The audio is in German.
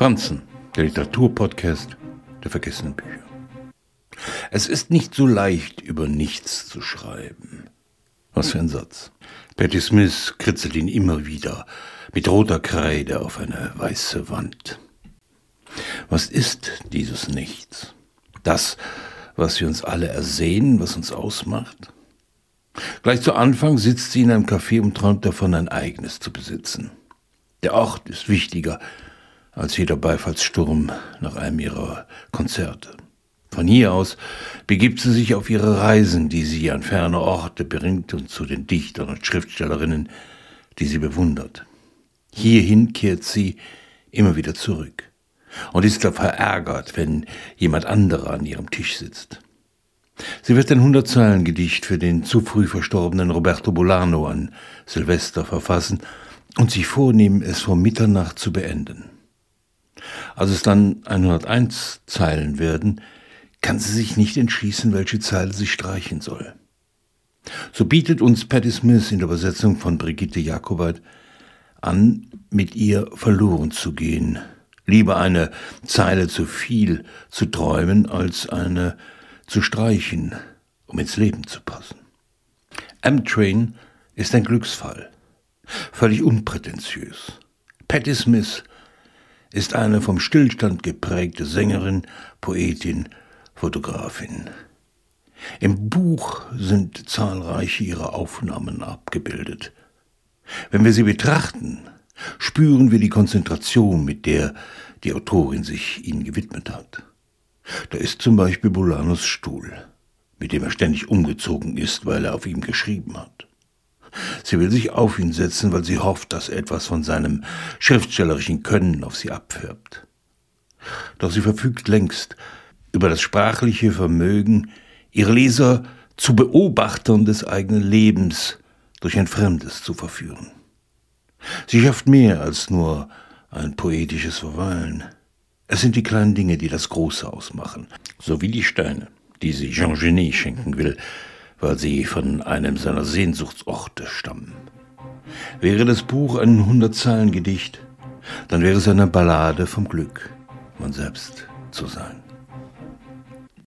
Franzen, der Literaturpodcast der vergessenen Bücher. Es ist nicht so leicht, über nichts zu schreiben. Was für ein Satz. Patti Smith kritzelt ihn immer wieder mit roter Kreide auf eine weiße Wand. Was ist dieses Nichts? Das, was wir uns alle ersehen, was uns ausmacht? Gleich zu Anfang sitzt sie in einem Café und träumt davon, ein eigenes zu besitzen. Der Ort ist wichtiger als jeder Beifallssturm nach einem ihrer Konzerte. Von hier aus begibt sie sich auf ihre Reisen, die sie an ferne Orte bringt und zu den Dichtern und Schriftstellerinnen, die sie bewundert. Hierhin kehrt sie immer wieder zurück und ist da verärgert, wenn jemand anderer an ihrem Tisch sitzt. Sie wird ein Hundertzeilen-Gedicht für den zu früh verstorbenen Roberto Bolano an Silvester verfassen und sich vornehmen, es vor Mitternacht zu beenden. Als es dann 101 Zeilen werden, kann sie sich nicht entschließen, welche Zeile sie streichen soll. So bietet uns Patti Smith in der Übersetzung von Brigitte Jakobait an, mit ihr verloren zu gehen. Lieber eine Zeile zu viel zu träumen, als eine zu streichen, um ins Leben zu passen. M-Train ist ein Glücksfall, völlig unprätentiös. Patti Smith ist eine vom Stillstand geprägte Sängerin, Poetin, Fotografin. Im Buch sind zahlreiche ihrer Aufnahmen abgebildet. Wenn wir sie betrachten, spüren wir die Konzentration, mit der die Autorin sich ihnen gewidmet hat. Da ist zum Beispiel Bolanos Stuhl, mit dem er ständig umgezogen ist, weil er auf ihm geschrieben hat. Sie will sich auf ihn setzen, weil sie hofft, dass etwas von seinem schriftstellerischen Können auf sie abfärbt. Doch sie verfügt längst über das sprachliche Vermögen, ihre Leser zu Beobachtern des eigenen Lebens durch ein Fremdes zu verführen. Sie schafft mehr als nur ein poetisches Verweilen. Es sind die kleinen Dinge, die das Große ausmachen, so wie die Steine, die sie Jean Genet schenken will, weil sie von einem seiner Sehnsuchtsorte stammen. Wäre das Buch ein Hundertzeilen-Gedicht, dann wäre es eine Ballade vom Glück, man selbst zu sein.